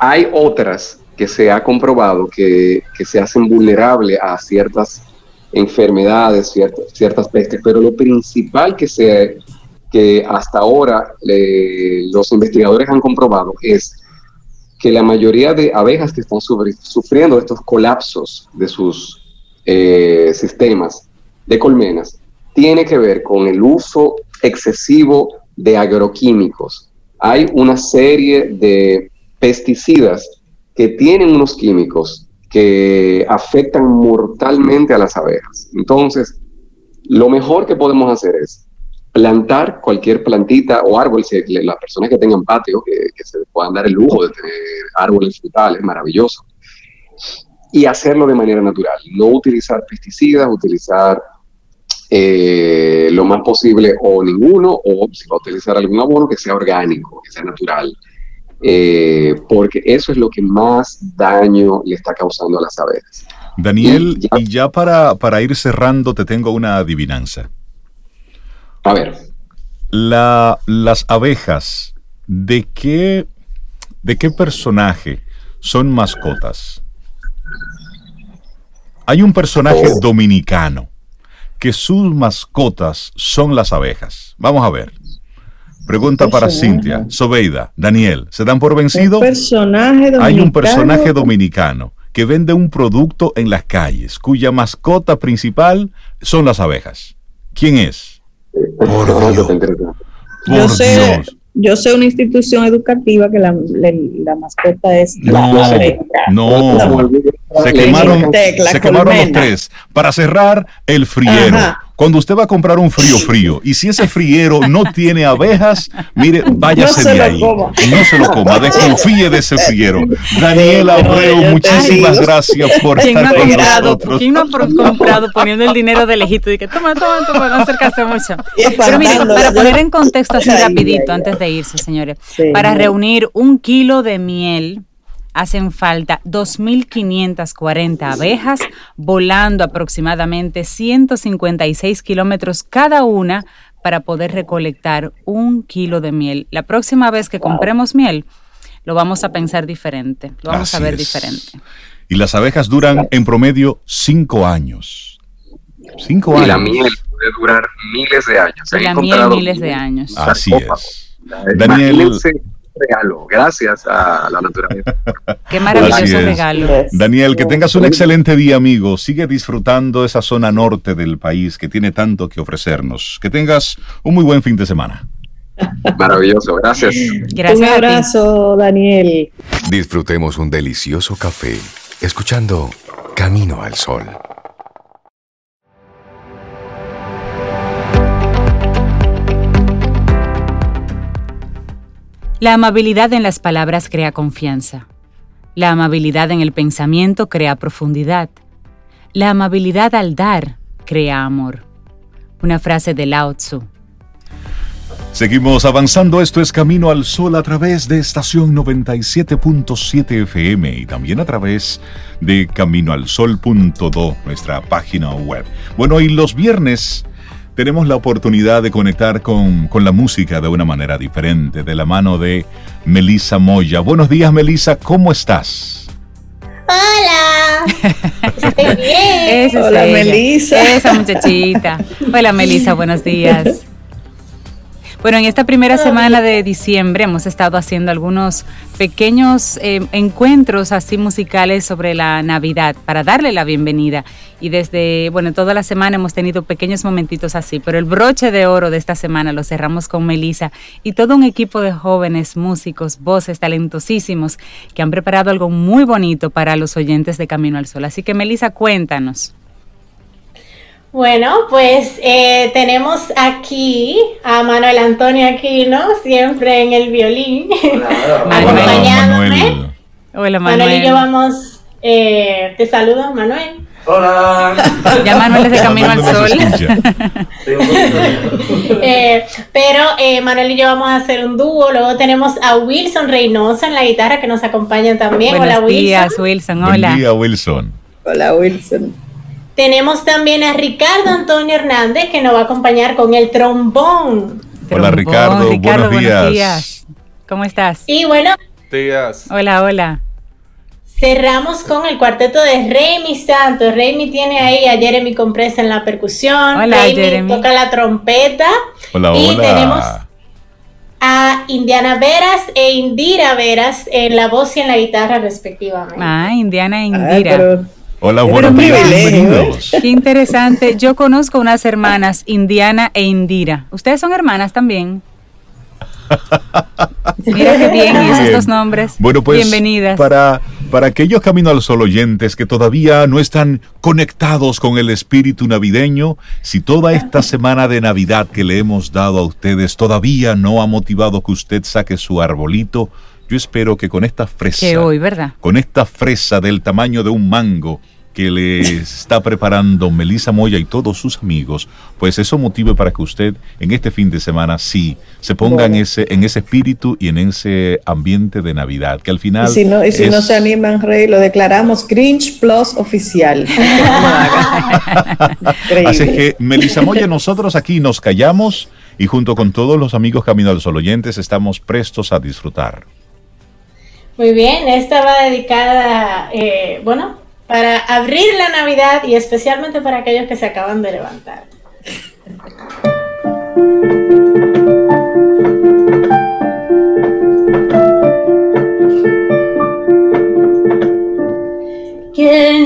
hay otras que se ha comprobado que, que se hacen vulnerables a ciertas enfermedades, ciertas, ciertas pestes, pero lo principal que, se, que hasta ahora los investigadores han comprobado es que la mayoría de abejas que están sufri- sufriendo estos colapsos de sus eh, sistemas de colmenas tiene que ver con el uso excesivo de agroquímicos. Hay una serie de pesticidas que tienen unos químicos que afectan mortalmente a las abejas. Entonces, lo mejor que podemos hacer es plantar cualquier plantita o árbol, si las personas que tengan patio, que, se puedan dar el lujo de tener árboles frutales, maravilloso, y hacerlo de manera natural, no utilizar pesticidas, utilizar eh, lo más posible o ninguno, o si va utilizar algún abono que sea orgánico, que sea natural, eh, porque eso es lo que más daño le está causando a las abejas.
Daniel,
Y ya-
y ya para, para ir cerrando, te tengo una adivinanza.
A ver,
La, las abejas, ¿de qué, ¿de qué personaje son mascotas? Hay un personaje
Oh.
dominicano que sus mascotas son las abejas. Vamos a ver. Pregunta para. Cintia, Sobeida, Daniel. ¿Se dan por vencido?
Un personaje dominicano.
Hay un personaje dominicano que vende un producto en las calles cuya mascota principal son las abejas. ¿Quién es? Por Dios.
Interesante.
Yo
Por
sé,
Dios.
yo sé una institución educativa que la, la- la mascota es
No,
la abeja.
no. Se quemaron,
Tecla,
se quemaron los tres. Para cerrar, el friero.
Ajá.
Cuando usted va a comprar un frío frío y si ese friero no tiene abejas, mire, váyase
No se
de
lo
ahí.
coma.
No se lo coma, desconfíe de ese friero. Daniela
No,
Abreu, muchísimas
digo.
gracias por
¿Quién no
estar
ha
con
comprado,
nosotros.
¿quién no ha comprado poniendo el dinero de lejito y que toma, toma, toma, no acercarse mucho? Pero mire, para poner en contexto así rapidito antes de irse, señores, para reunir un kilo de miel hacen falta 2.540 abejas volando aproximadamente 156 kilómetros cada una para poder recolectar un kilo de miel. La próxima vez que compremos miel, lo vamos a pensar diferente, lo vamos a ver
es.
diferente.
Y las abejas duran en promedio cinco años. Cinco
Y
años.
la miel puede durar miles de años.
Y la miel miles de años.
Así es. Daniel-
Imagínense regalo, gracias a la naturaleza.
Qué maravilloso regalo.
Daniel, que tengas un excelente día, amigo. Sigue disfrutando esa zona norte del país que tiene tanto que ofrecernos. Que tengas un muy buen fin de semana.
Maravilloso, gracias.
Gracias
Un abrazo, Daniel.
Disfrutemos un delicioso café escuchando Camino al Sol.
La amabilidad en las palabras crea confianza. La amabilidad en el pensamiento crea profundidad. La amabilidad al dar crea amor. Una frase de Lao Tzu.
Seguimos avanzando, esto es Camino al Sol a través de estación 97.7 FM y también a través de caminoalsol.do, nuestra página web. Bueno, y los viernes tenemos la oportunidad de conectar con, con la música de una manera diferente, de la mano de Melisa Moya. Buenos días, Melisa, ¿cómo estás?
Hola. Estoy bien.
Esa es
Hola,
ella.
Melissa.
Esa muchachita. Hola, Melisa, buenos días. Bueno, en esta primera semana de diciembre hemos estado haciendo algunos pequeños eh, encuentros así musicales sobre la Navidad para darle la bienvenida. Y desde, bueno, toda la semana hemos tenido pequeños momentitos así, pero el broche de oro de esta semana lo cerramos con Melissa y todo un equipo de jóvenes músicos, voces talentosísimos que han preparado algo muy bonito para los oyentes de Camino al Sol. Así que Melissa, cuéntanos.
Bueno, pues eh, tenemos aquí a Manuel Antonio Aquino, siempre en el violín, acompañándome.
Manuel.
Hola,
Manuel. y yo
Manuel.
vamos, eh, te saludo, Manuel.
Hola.
Ya Manuel es de Camino al
Manuel
Sol.
Eh, pero eh, Manuel y yo vamos a hacer un dúo. Luego tenemos a Wilson Reynoso en la guitarra que nos acompaña también.
Buenos
Hola,
días, Wilson. Hola.
día, Wilson.
Hola, Wilson.
Tenemos también a Ricardo Antonio Hernández que nos va a acompañar con el trombón.
Hola,
Trombón.
Ricardo, buenos días.
¿Cómo estás?
Y bueno,
Días.
Hola, hola.
cerramos con el cuarteto de Remy Santos. Remy tiene ahí a Jeremy Compresa en la percusión.
Hola,
Remy
Jeremy.
toca la trompeta.
Hola,
Y
hola.
tenemos a Indiana Veras e Indira Veras en la voz y en la guitarra respectivamente.
Ah, Indiana e
Ay,
Indira.
pero
Hola, buenos días.
Qué interesante. Yo conozco unas hermanas, Indiana e Indira. ¿Ustedes son hermanas también? Mira qué bien, dos nombres.
Bueno, pues
Bienvenidas.
Para, para aquellos Camino al Sol oyentes que todavía no están conectados con el espíritu navideño, si toda esta semana de Navidad que le hemos dado a ustedes todavía no ha motivado que usted saque su arbolito, yo espero que con esta fresa,
Que hoy, ¿verdad?
con esta fresa del tamaño de un mango que le está preparando Melissa Moya y todos sus amigos, pues eso motive para que usted en este fin de semana sí se ponga en ese en ese espíritu y en ese ambiente de Navidad, que al final
y si no, y si no
es-
se animan, Rey, lo declaramos Grinch Plus oficial.
Así es que Melissa Moya, nosotros aquí nos callamos y junto con todos los amigos Camino al Sol oyentes estamos prestos a disfrutar.
Muy bien, esta va dedicada, eh, bueno, para abrir la Navidad y especialmente para aquellos que se acaban de levantar. Que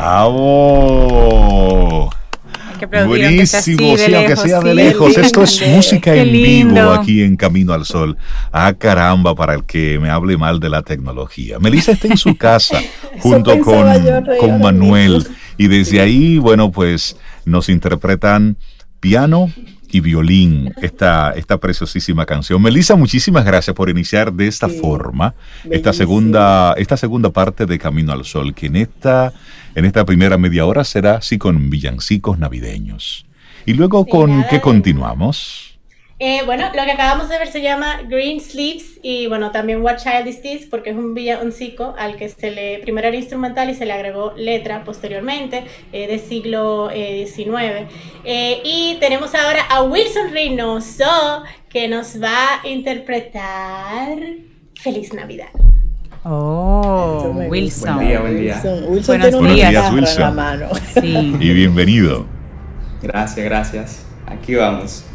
¡Bravo! Buenísimo, sí, aunque sea de lejos. Esto es música en vivo aquí en Camino al Sol. Ah, caramba, para el que me hable mal de la tecnología. Melissa está en su casa junto con, con Manuel. Y desde ahí, bueno, pues nos interpretan piano, y violín esta, esta preciosísima canción. Melissa, muchísimas gracias por iniciar de esta forma esta segunda, esta segunda parte de Camino al Sol, que en esta, en esta primera media hora será así con villancicos navideños. Y luego con qué continuamos.
Eh, bueno, lo que acabamos de ver se llama Green Sleeves y bueno, también What Child Is This porque es un villancico al que se le, primero era instrumental y se le agregó letra posteriormente eh, del siglo XIX. Eh, y tenemos ahora a Wilson Reynoso que nos va a interpretar Feliz Navidad.
Oh, Wilson.
Buen día, buen día.
Wilson, Buenos días, Wilson.
Y bienvenido.
Gracias, gracias. Aquí vamos.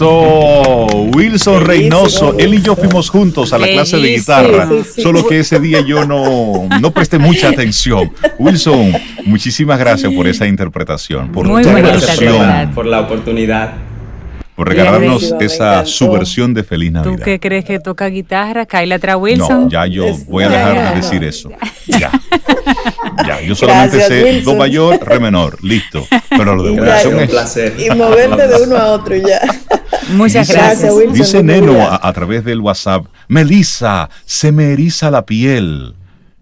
Wilson Reynoso, él y yo fuimos juntos a la clase de guitarra, solo que ese día yo no, no presté mucha atención. Wilson, muchísimas gracias por esa interpretación, por
Muy
tu
por la oportunidad
por regalarnos esa subversión de Feliz Navidad.
¿Tú qué crees que toca guitarra? Kyla Tra Wilson.
No, ya yo voy a dejar de decir eso. Ya. Ya, yo solamente sé do mayor, re menor, listo. Pero lo de Wilson
es. Un placer.
Y moverte de uno a otro ya.
Muchas gracias.
Wilson, dice Neno a, través del WhatsApp, Melissa, se me eriza la piel.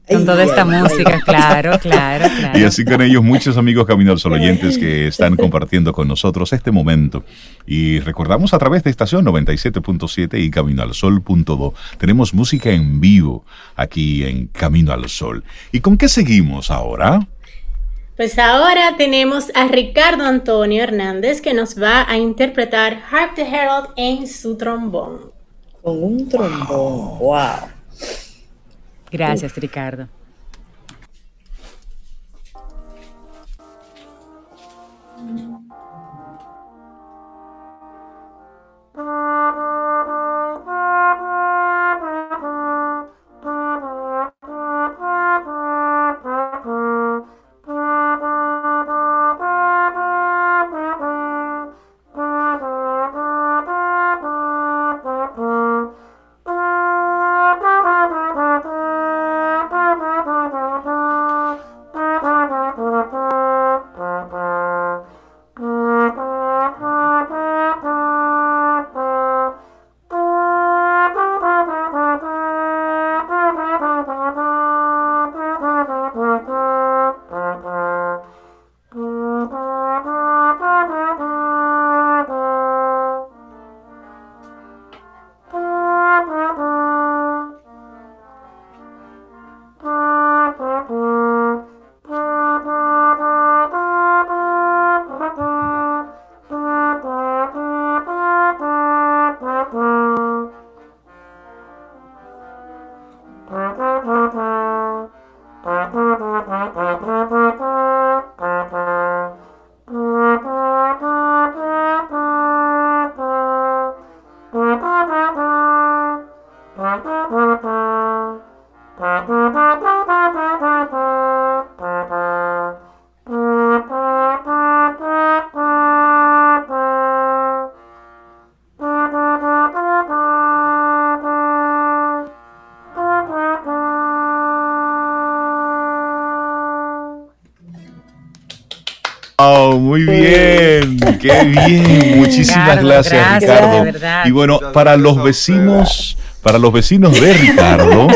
Con toda esta música, claro, claro, claro.
Y así con ellos muchos amigos Camino al Sol oyentes que están compartiendo con nosotros este momento. Y recordamos a través de estación 97.7 y Camino al Sol.do. Tenemos música en vivo aquí en Camino al Sol. ¿Y con qué seguimos ahora?
Pues ahora tenemos a Ricardo Antonio Hernández que nos va a interpretar Hark the Herald en su trombón.
Con un trombón, wow.
Gracias, Ricardo.
Qué bien. Muchísimas gracias, Ricardo. y bueno, para los vecinos para los vecinos de Ricardo,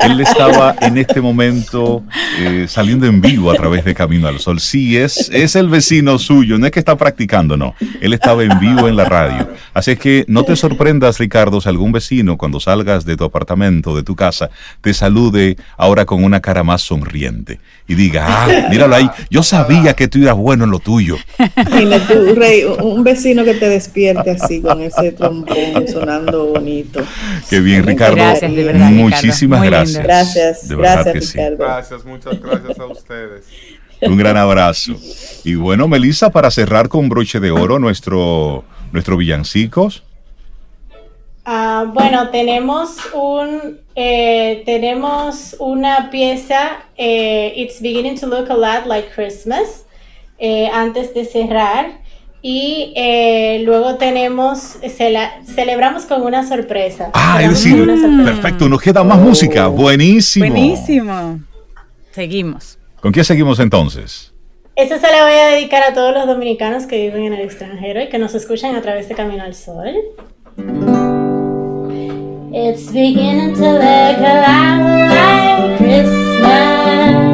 él estaba en este momento eh, saliendo en vivo a través de Camino al Sol. Sí, es, es el vecino suyo, no es que está practicando, no. Él estaba en vivo en la radio. Así es que no te sorprendas, Ricardo, si algún vecino cuando salgas de tu apartamento, de tu casa, te salude ahora con una cara más sonriente y diga, ah, míralo ahí, yo sabía que tú eras bueno en lo tuyo.
tú, Rey, un vecino que te despierte así con ese trombón sonando bonito.
Qué bien, Ricardo.
Gracias, de verdad,
Muchísimas gracias.
Gracias, gracias, Ricardo.
Gracias, muchas gracias a ustedes.
Un gran abrazo. Y bueno, Melissa, para cerrar con broche de oro nuestro, nuestro villancicos.
Uh, bueno, tenemos un eh, tenemos una pieza, eh, It's beginning to look a lot like Christmas, eh, antes de cerrar. Y eh, luego tenemos, celebramos con una sorpresa.
Ah, es decir, perfecto, nos queda más música. Buenísimo.
Buenísimo. Seguimos.
¿Con quién seguimos entonces?
Esta se la voy a dedicar a todos los dominicanos que viven en el extranjero y que nos escuchan a través de Camino al Sol. It's beginning to look like Christmas.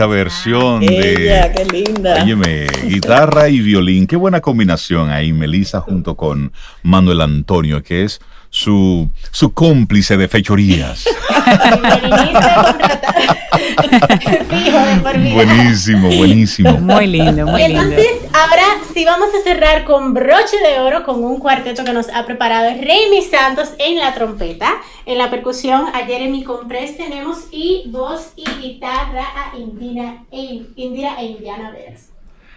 Esta versión
Ella, de. qué linda.
Óyeme, guitarra y violín. Qué buena combinación ahí, Melissa, junto con Manuel Antonio, que es su, su cómplice de fechorías. buenísimo, buenísimo.
Muy lindo, muy lindo.
Entonces, ahora sí vamos a cerrar con broche de oro con un cuarteto que nos ha preparado Remy Santos en la trompeta, en la percusión a Jeremy Comprés tenemos y voz y guitarra a Indira e, Indira e Indiana Veras.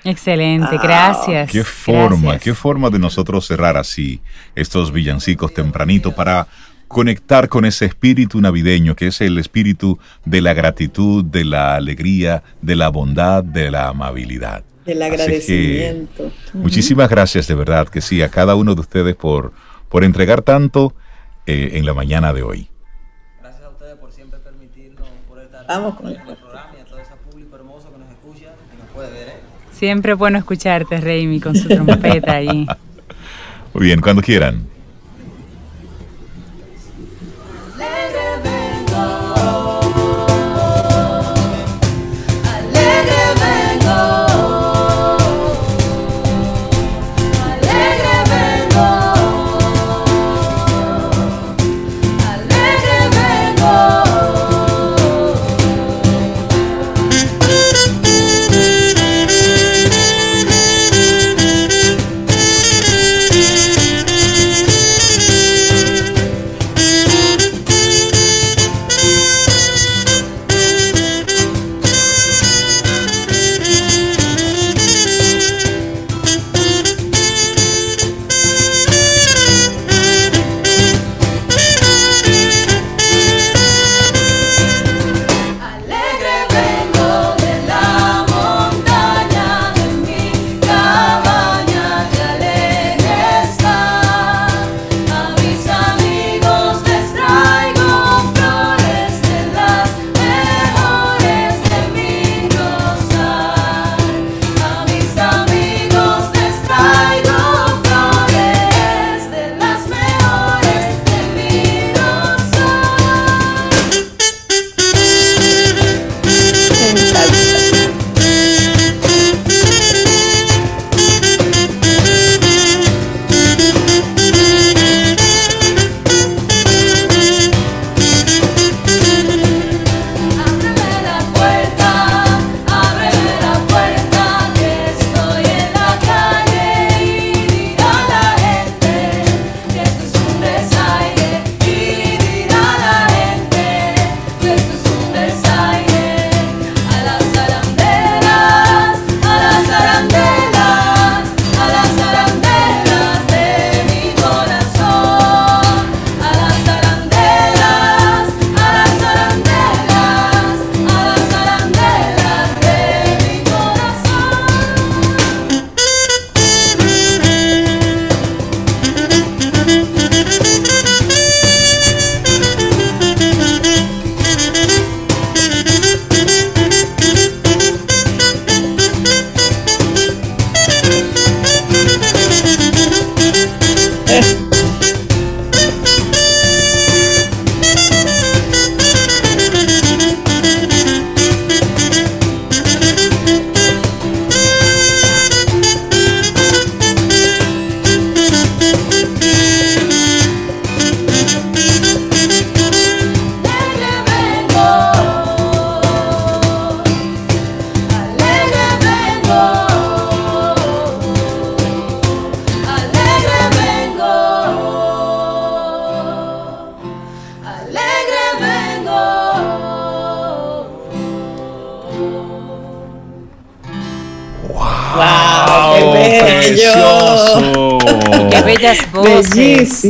Excelente, gracias.
Qué forma, qué forma de nosotros cerrar así estos villancicos tempranito para conectar con ese espíritu navideño que es el espíritu de la gratitud, de la alegría, de la bondad, de la amabilidad.
Del agradecimiento.
Muchísimas gracias de verdad que sí a cada uno de ustedes por, por entregar tanto eh, en la mañana de hoy.
Gracias a ustedes por siempre permitirnos por estar
Vamos con
el programa y a todo ese público hermoso que nos escucha y nos puede ver. ¿eh?
Siempre es bueno escucharte, Raimi, con su trompeta ahí.
Muy bien, cuando quieran.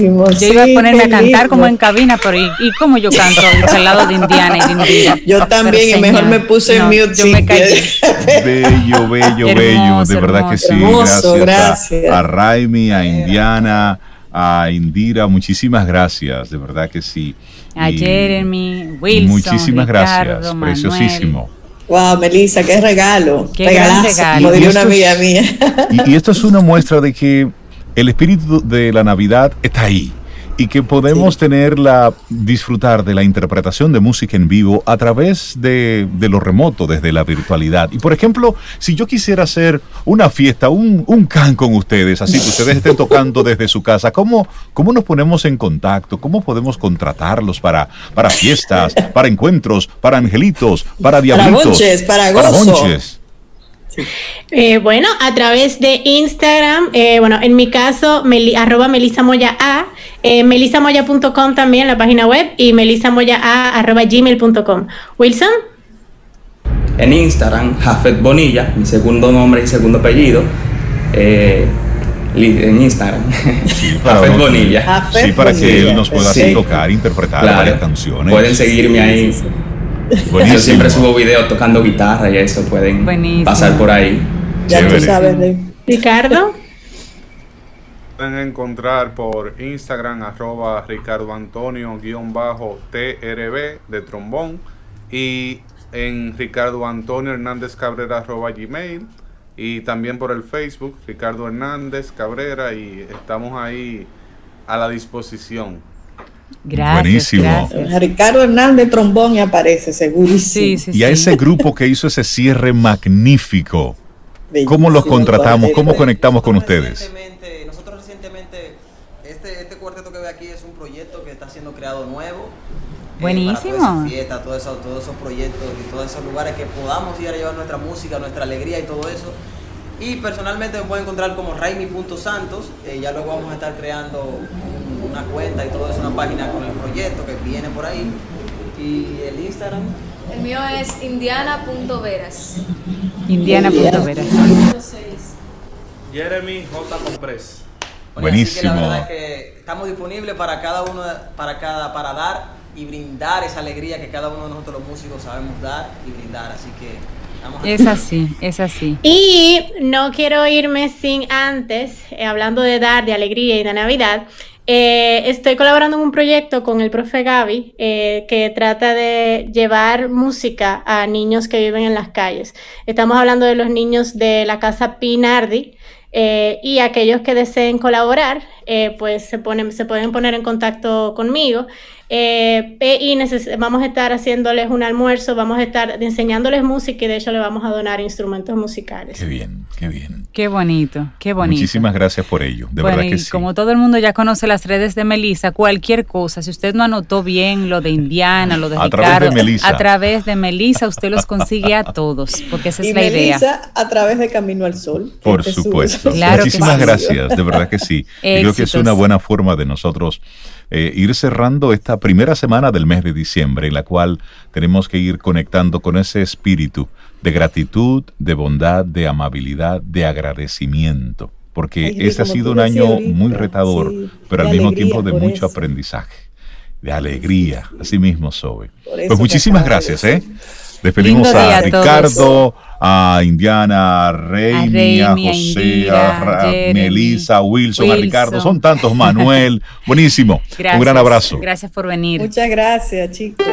Yo iba a ponerme a cantar como en cabina, pero ¿y, y cómo yo canto al lado de Indiana y de Indira?
Yo también, y mejor me puse en mute.
Yo me caí.
Bello, bello, bello. De verdad que sí. gracias, A, Raimi, a Indiana, a Indira. Muchísimas gracias. De verdad que sí.
A Jeremy, Wilson.
Muchísimas gracias. Preciosísimo.
Wow, Melissa, qué regalo. Qué regalo. Como una amiga mía.
y esto es una muestra de que el espíritu de la Navidad está ahí
y que podemos tenerla, disfrutar de la interpretación de música en vivo a través de, de lo remoto, desde la virtualidad. Y por ejemplo, si yo quisiera hacer una fiesta, un, un can con ustedes, así que ustedes estén tocando desde su casa, ¿cómo, cómo nos ponemos en contacto? ¿Cómo podemos contratarlos para, para fiestas, para encuentros, para angelitos, para diablitos?
bonches, para
para
gozo.
Eh, bueno, a través de Instagram, eh, bueno, en mi caso, meli- arroba Melissa Moya A, eh, melisamoya.com también, la página web, y melisamoya A, arroba gmail.com. Wilson,
En Instagram, Jafet Bonilla, mi segundo nombre y segundo apellido. eh, en Instagram. Jafet
no-
Bonilla.
Jafet
Sí, para que él nos pueda
Sí.
tocar, interpretar
Claro.
varias canciones.
Pueden seguirme ahí.
Buenísimo.
Yo siempre subo videos tocando guitarra y eso pueden
Buenísimo.
pasar por ahí.
Ya tú sabes, Rey.
Ricardo.
Pueden encontrar por Instagram arroba Ricardo Antonio guion bajo TRB de trombón y en Ricardo Antonio Hernández Cabrera arroba Gmail y también por el Facebook Ricardo Hernández Cabrera y estamos ahí a la disposición.
Gracias.
Buenísimo.
gracias.
Ricardo Hernández Trombón y aparece, segurísimo.
Sí, sí,
Y a ese grupo que hizo ese cierre magnífico,
Bellísimo.
¿cómo los contratamos? ¿Cómo
Nosotros
conectamos con
Nosotros
ustedes?
recientemente- Nosotros recientemente, este, este cuarteto que ve aquí es un proyecto que está siendo creado nuevo. eh,
Buenísimo.
para todas fiestas, todos esos, todos esos proyectos y todos esos lugares que podamos ir a llevar nuestra música, nuestra alegría y todo eso. Y personalmente me pueden encontrar como Raimi.santos. Eh, ya luego vamos a estar creando un- una cuenta y todo eso, una página con el proyecto que viene por ahí. Y el Instagram.
El mío es indiana.veras.
Indiana.veras.
Jeremy J. Compress.
Bueno, así que la
Buenísimo.
verdad es que estamos disponibles para cada uno, para cada, para dar y brindar esa alegría que cada uno de nosotros los músicos sabemos dar y brindar. Así que.
Es así, es así.
Y no quiero irme sin antes, eh, hablando de dar, de alegría y de Navidad. eh, estoy colaborando en un proyecto con el profe Gaby eh, que trata de llevar música a niños que viven en las calles. Estamos hablando de los niños de la casa Pinardi. eh, y aquellos que deseen colaborar, pues se pueden poner en contacto conmigo. Eh, y vamos a estar haciéndoles un almuerzo, vamos a estar enseñándoles música y de hecho le vamos a donar instrumentos musicales.
Qué bien, qué bien.
Qué bonito, qué bonito.
Muchísimas gracias por ello. De
bueno,
verdad que
y
sí.
como todo el mundo ya conoce las redes de Melissa, cualquier cosa, si usted no anotó bien lo de Indiana, lo de
A través
Ricardo,
de Melissa.
a través de Melissa usted los consigue a todos, porque esa es
y
la idea.
Melissa a través de Camino al Sol.
Por
es su-
supuesto.
Claro que
Muchísimas
sí.
gracias, de verdad que sí. Y creo que es
Éxitos.
una buena forma de nosotros eh, ir cerrando esta primera semana del mes de diciembre, en la cual tenemos que ir conectando con ese espíritu de gratitud, de bondad, de amabilidad, de agradecimiento. Porque
Ay,
este ha sido un año
ahorita,
muy retador,
sí,
pero al mismo tiempo de mucho
eso.
aprendizaje, de alegría, así mismo, Sobe. Pues muchísimas gracias, ¿eh? Despedimos
Lindo
a. Ricardo, a Indiana, a Reimi, a José,
Indira,
a Ra-
Jeremy,
Melissa, a Wilson, a. Ricardo. Son tantos, Manuel. Buenísimo.
Gracias.
Un gran abrazo.
Gracias por venir.
Muchas gracias, chicos.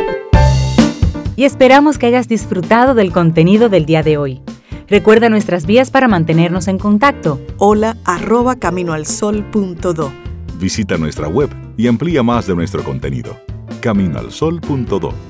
y esperamos que hayas disfrutado del contenido del día de hoy. Recuerda nuestras vías para mantenernos en contacto.
Hola arroba caminoalsol.do.
Visita nuestra web y amplía más de nuestro contenido. Caminoalsol.do